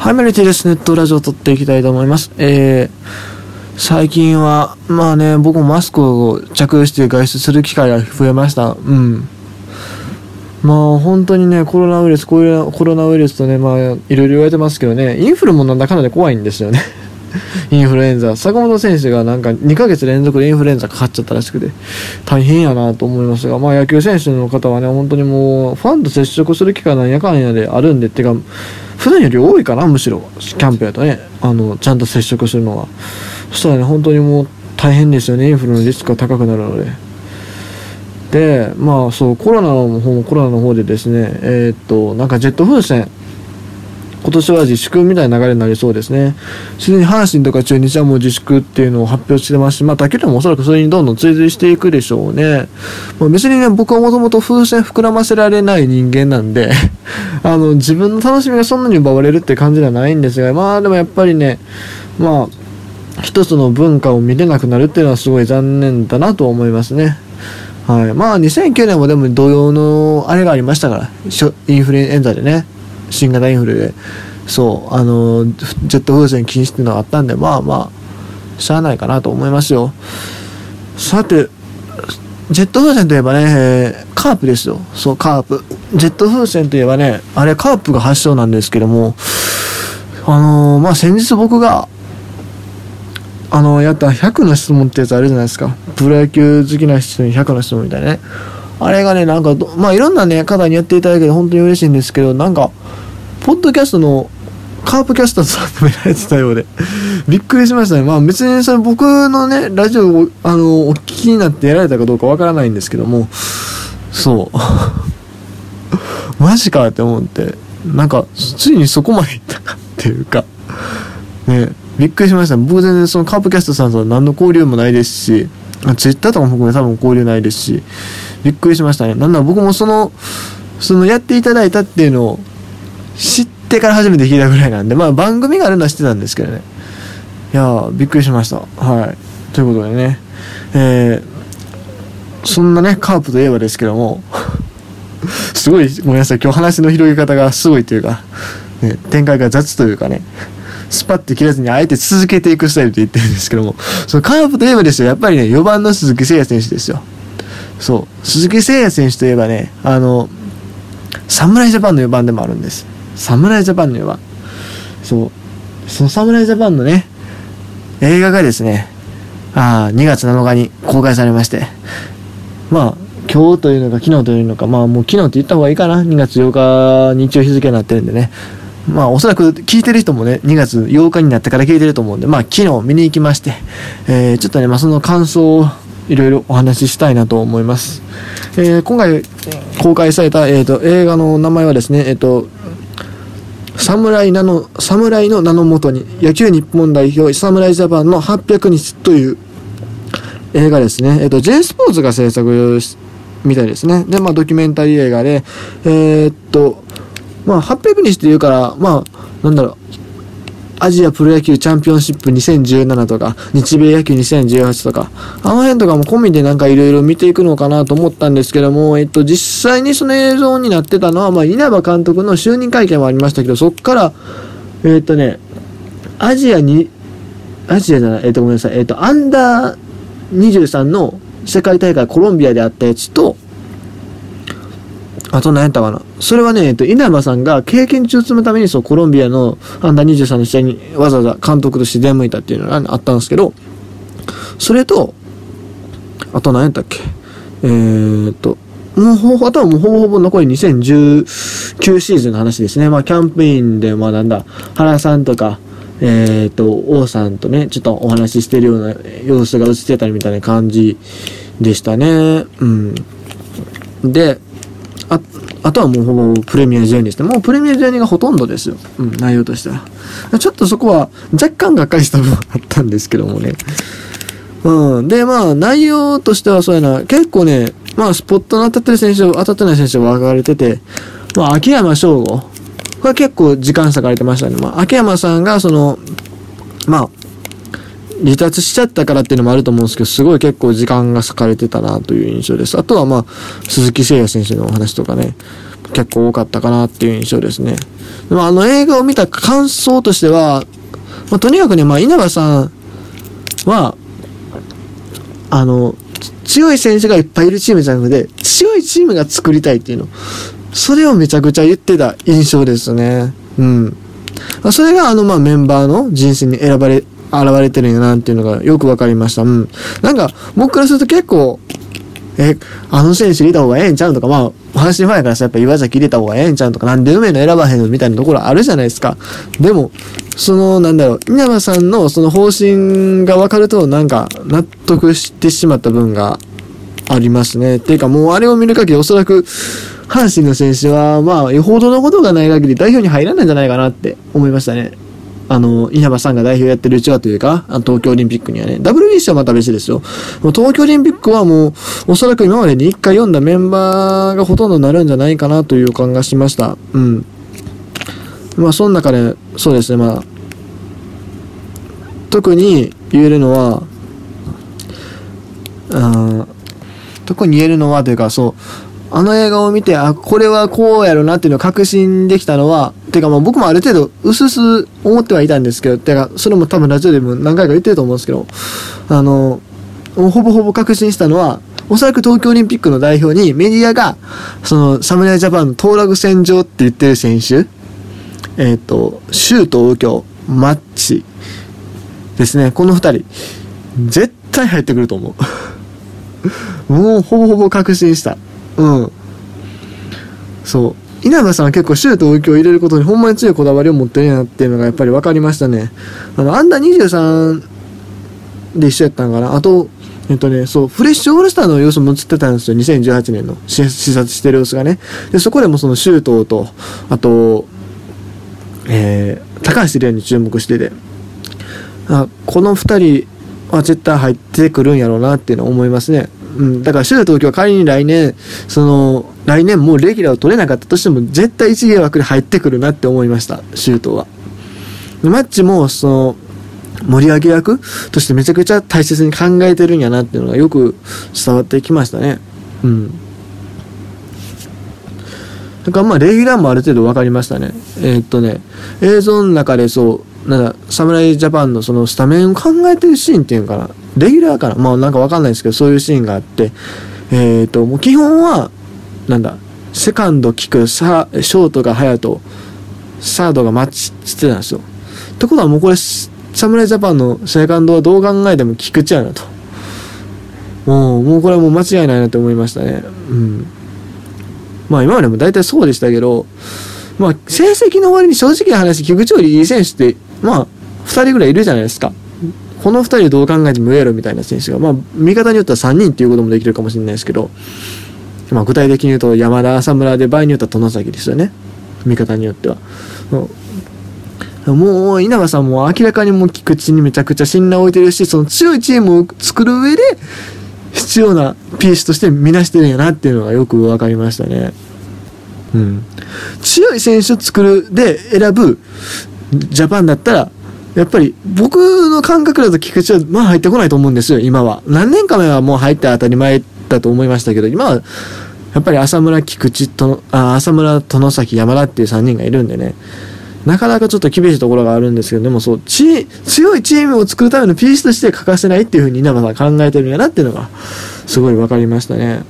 はい、メルティです。ネットラジオを撮っていきたいと思います。えー、最近は、まあね、僕もマスクを着用して外出する機会が増えました。うん。まあ本当にね、コロナウイルス、こういうコロナウイルスとね、まあいろいろ言われてますけどね、インフルもなんだかんだで怖いんですよね。インフルエンザ。坂本選手がなんか2ヶ月連続でインフルエンザかかっちゃったらしくて、大変やなと思いますが、まあ野球選手の方はね、本当にもう、ファンと接触する機会なんやかんやであるんで、ってか、普段より多いかなむしろキャンプやとね。あのちゃんと接触するのは。そしたらね本当にもう大変ですよね。インフルのリスクが高くなるので。でまあそうコロナの方もコロナの方でですねえー、っとなんかジェット風船今年は自粛みたいな流れになりそうですね。すでに阪神とか中日はもう自粛っていうのを発表してますし、まあ、他球団もおそらくそれにどんどん追随していくでしょうね。まあ、別にね、僕はもともと風船膨らませられない人間なんで あの、自分の楽しみがそんなに奪われるって感じではないんですが、まあでもやっぱりね、まあ、一つの文化を見れなくなるっていうのはすごい残念だなと思いますね。はい。まあ、2009年もでも同様のあれがありましたから、インフルエンザでね。新型インフルでそうあのジェット風船禁止っていうのがあったんでまあまあしゃあないかなと思いますよ。さてジェット風船といえばね、え、カープですよ。そうカープ。ジェット風船といえばねあれカープが発祥なんですけどもあのー、まあ先日僕があのやった100の質問ってやつあるじゃないですか。プロ野球好きな人に100の質問みたいなね。あれがねなんかまあいろんなね方にやっていただけて本当に嬉しいんですけどなんかポッドキャストのカープキャスターさんでもやられてたようでびっくりしましたね。まあ別にそれ僕のね、ラジオを、あの、お聞きになってやられたかどうかわからないんですけども、そう。マジかって思って、なんか、ついにそこまでいったかっていうか、ね、びっくりしました。僕全然そのカープキャストさんとは何の交流もないですし、ツイッターとかも含め多分交流ないですし、びっくりしましたね。なんなら僕もその、そのやっていただいたっていうのを知ってから初めて聞いたぐらいなんで、まあ番組があるのは知ってたんですけどね。いやー、びっくりしました。はい。ということでね、えー、そんなね、カープといえばですけども、すごい、ごめんなさい、今日話の広げ方がすごいというか、ね、展開が雑というかね、スパッて切らずにあえて続けていくスタイルって言ってるんですけども、そのカープといえばですよ、やっぱりね、4番の鈴木誠也選手ですよ。そう。鈴木誠也選手といえばね、あの、侍ジャパンの4番でもあるんです。侍ジャパンの4番。そう。その侍ジャパンのね、映画がですね、あ2月7日に公開されまして、まあ、今日というのか昨日というのか、まあもう昨日って言った方がいいかな。2月8日日曜日付になってるんでね。まあおそらく聞いてる人もね、2月8日になってから聞いてると思うんで、まあ昨日見に行きまして、えー、ちょっとね、まあその感想をいろいろお話ししたいなと思います。えー、今回公開された、えーと、映画の名前はですね、えっ、ー、と、侍なの、侍の名のもとに、野球日本代表、侍ジャパンの800日という映画ですね。えっ、ー、と、J スポーツが制作みたいですね。で、まあ、ドキュメンタリー映画で、えー、っと、まあ、800日って言うから、まあ、なんだろう、アジアプロ野球チャンピオンシップ2017とか、日米野球2018とか、あの辺とかも込みでなんか色々見ていくのかなと思ったんですけども、えっと、実際にその映像になってたのは、まあ、稲葉監督の就任会見もありましたけど、そっから、えっとね、アジアに、アジアじゃない、えっと、ごめんなさい、えっと、アンダー23の世界大会コロンビアであったやつと、あと何やったかな。それはね、えっと、稲葉さんが経験値を積むために、そう、コロンビアのアンダー23の試合にわざわざ監督として出向いたっていうのがあったんですけど、それと、あと何やったっけ。えー、っと、もうほ、あとはもうほぼほぼ残り2019シーズンの話ですね。まあ、キャンプインで、まあなんだ、原さんとか、えー、っと、王さんとね、ちょっとお話ししてるような様子が映ってたりみたいな感じでしたね。うん。で、あ、あとはもうほぼプレミア12ですね。もうプレミア12がほとんどですよ。うん、内容としては。ちょっとそこは若干がっかりした部分あったんですけどもね。うん。で、まあ、内容としてはそうやな、結構ね、まあ、スポットの当たってる選手、当たってない選手分かれてて、まあ、秋山翔吾。これ結構時間割かれてましたね。まあ、秋山さんが、その、まあ、離脱しちゃったからっていうのもあると思うんですけど、すごい結構時間が割かれてたなという印象です。あとはまあ、鈴木誠也選手のお話とかね、結構多かったかなっていう印象ですね。でもあの映画を見た感想としては、まあ、とにかくね、まあ、稲葉さんは、あの、強い選手がいっぱいいるチームじゃなくて、強いチームが作りたいっていうの。それをめちゃくちゃ言ってた印象ですね。うん。それがあの、まあ、メンバーの人生に選ばれ、現れてるんやなっていうのがよくわかりました。うん。なんか、僕からすると結構、え、あの選手入れた方がええんちゃうとか、まあ、阪神ファンやからさ、やっぱ岩崎入れた方がええんちゃうとか、なんで梅野選ばへんのみたいなところあるじゃないですか。でも、その、なんだろう、稲葉さんのその方針が分かると、なんか、納得してしまった分がありますね。っていうか、もうあれを見る限りおそらく、阪神の選手は、まあ、よほどのことがない限り代表に入らないんじゃないかなって思いましたね。あの、稲葉さんが代表やってるうちはというか、東京オリンピックにはね、WBC はまた別ですよ。もう東京オリンピックはもう、おそらく今までに1回読んだメンバーがほとんどなるんじゃないかなという感がしました。うん。まあ、その中で、そうですね、まあ、特に言えるのは、あ特に言えるのはというか、そう、あの映画を見て、あ、これはこうやろなっていうのを確信できたのは、てかまあ僕もある程度、うすす思ってはいたんですけど、てか、それも多分ラジオでも何回か言ってると思うんですけど、あの、ほぼほぼ確信したのは、おそらく東京オリンピックの代表にメディアが、その、侍ジャパンの当落戦場って言ってる選手、えっ、ー、と、シュート、右京、マッチですね。この二人、絶対入ってくると思う。もうほぼほぼ確信した。うん。そう。稲葉さんは結構シュートを入れることにほんまに強いこだわりを持ってるなっていうのがやっぱり分かりましたね。あの、アンダー23で一緒やったんかな。あと、えっとね、そう、フレッシュオールスターの様子も映ってたんですよ。2018年の視察してる様子がね。で、そこでもそのシュートと、あと、えー、高橋玲に注目してて、あ、この二人は絶対入ってくるんやろうなっていうのを思いますね。うん、だから、首都東京は仮に来年、その、来年もうレギュラーを取れなかったとしても、絶対一芸枠で入ってくるなって思いました、シュートは。マッチも、その、盛り上げ役としてめちゃくちゃ大切に考えてるんやなっていうのがよく伝わってきましたね。うん。だからまあ、レギュラーもある程度分かりましたね。えー、っとね、映像の中でそう、なんだ、侍ジャパンのそのスタメンを考えてるシーンっていうのかな。レギュラーかな？まあなんかわかんないですけど、そういうシーンがあって、えっ、ー、と、もう基本は、なんだ、セカンド聞く、サショートが隼人、サードがマッチしてたんですよ。ってことはもうこれ、侍ジャパンのセカンドはどう考えても菊池やなと。もう、もうこれはもう間違いないなと思いましたね。うん。まあ今までも大体そうでしたけど、まあ成績の割に正直な話、菊池よりいい選手って、まあ、二人ぐらいいるじゃないですか。この2人どう考えてもやろみたいな選手が、まあ、見方によっては3人っていうこともできるかもしれないですけど、まあ、具体的に言うと山田、浅村で場合によっては殿崎ですよね。見方によっては。もう稲葉さんも明らかにもう菊池にめちゃくちゃ信頼を置いてるし、その強いチームを作る上で必要なピースとして見なしてるんやなっていうのがよく分かりましたね。うん。強い選手を作るで選ぶジャパンだったら、やっぱり僕の感覚だと菊池はまあ入ってこないと思うんですよ、今は。何年か前はもう入って当たり前だと思いましたけど、今はやっぱり浅村、菊池とあ、浅村、殿崎、山田っていう3人がいるんでね、なかなかちょっと厳しいところがあるんですけど、でもそう、ち、強いチームを作るためのピースとして欠かせないっていうふうに稲葉さん考えてるんやなっていうのが、すごい分かりましたね。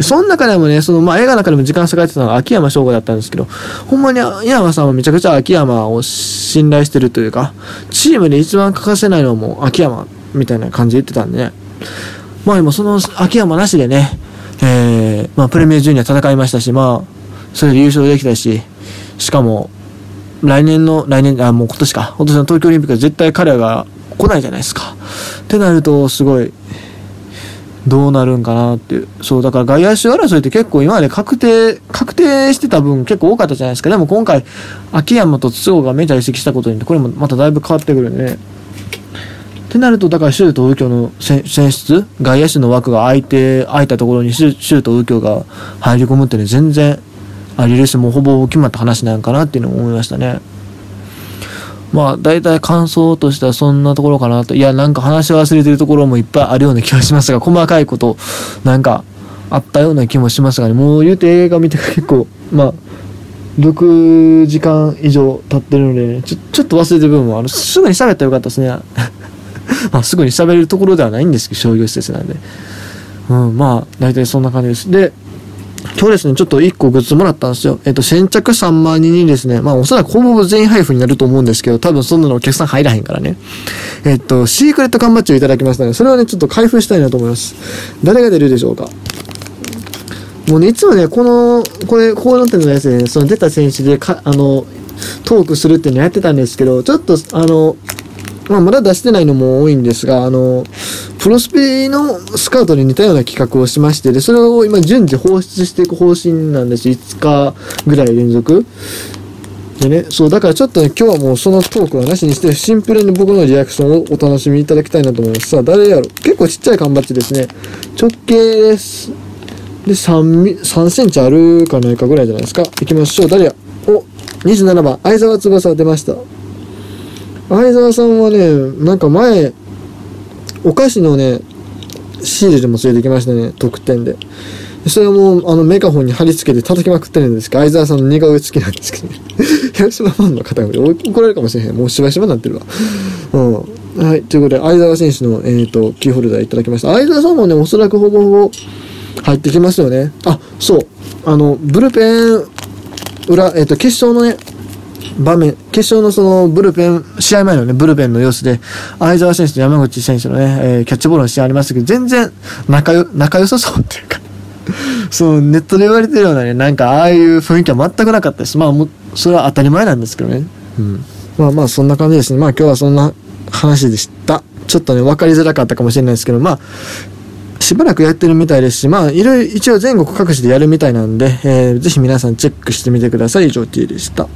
その中でもね、その、まあ、映画の中でも時間差がってたのは秋山翔吾だったんですけど、ほんまに稲葉さんはめちゃくちゃ秋山を信頼してるというか、チームで一番欠かせないのも秋山みたいな感じで言ってたんでね。まあでもその秋山なしでね、えー、まあプレミアジュニア戦いましたし、まあ、それで優勝できたし、しかも、来年の、来年、あ、もう今年か、今年の東京オリンピックは絶対彼らが来ないじゃないですか。ってなると、すごい、どうなるんかなっていう。そう、だから外野手争いって結構今まで確定、確定してた分結構多かったじゃないですか。でも今回、秋山と筒香がメジャー移籍したことによって、これもまただいぶ変わってくるんでね。ってなると、だからシュート右京の選出、外野手の枠が空いて、空いたところにシュート右京が入り込むってね、全然ありるし、もうほぼ決まった話なんかなっていうのを思いましたね。まあ、大体感想としてはそんなところかなと。いや、なんか話忘れてるところもいっぱいあるような気がしますが、細かいこと、なんか、あったような気もしますがね、もう言うて映画見て結構、まあ、6時間以上経ってるので、ちょ、ちょっと忘れてる部分もある。すぐに喋ったらよかったですね。まあ、すぐに喋れるところではないんですけど、商業施設なんで。うん、まあ、大体そんな感じです。で、今日ですね、ちょっと1個グッズもらったんですよ。えっと、先着3万人にですね、まあおそらくほぼ全員配布になると思うんですけど、多分そんなのお客さん入らへんからね。えっと、シークレット缶バッジをいただきましたので、それをね、ちょっと開封したいなと思います。誰が出るでしょうかもうね、いつもね、この、これ、こうなってるのやつで、ね、その出た選手でか、あの、トークするっていうのやってたんですけど、ちょっと、あの、まあ、まだ出してないのも多いんですが、あの、プロスペのスカウトに似たような企画をしまして、で、それを今順次放出していく方針なんです。5日ぐらい連続。でね、そう、だからちょっとね、今日はもうそのトークはなしにして、シンプルに僕のリアクションをお楽しみいただきたいなと思います。さあ、誰やろ結構ちっちゃい缶バッジですね。直径です。で、3、3センチあるかないかぐらいじゃないですか。行きましょう。誰やお、27番、相沢翼出ました。相沢さんはね、なんか前、お菓子のね、シールでも連れてきましたね、特典で。それはもう、あの、メガホンに貼り付けて叩きまくってるんですけど、相沢さんの似顔絵好きなんですけどね。広島ファンの方が怒られるかもしれへん。もうしばしばなってるわ。うん。はい。ということで、相沢選手の、えっ、ー、と、キーホルダーいただきました。相沢さんもね、おそらくほぼほぼ入ってきますよね。あ、そう。あの、ブルペン裏、えっ、ー、と、決勝のね、場面、決勝のそのブルペン、試合前のね、ブルペンの様子で、相澤選手と山口選手のね、えー、キャッチボールの試合ありましたけど、全然仲よ、仲良さそうっていうか そう、ネットで言われてるようなね、なんかああいう雰囲気は全くなかったです。まあ、もそれは当たり前なんですけどね。うん。まあまあ、そんな感じですね。まあ今日はそんな話でした。ちょっとね、分かりづらかったかもしれないですけど、まあ、しばらくやってるみたいですし、まあ、いろいろ一応全国各地でやるみたいなんで、えー、ぜひ皆さんチェックしてみてください。以上 T でした。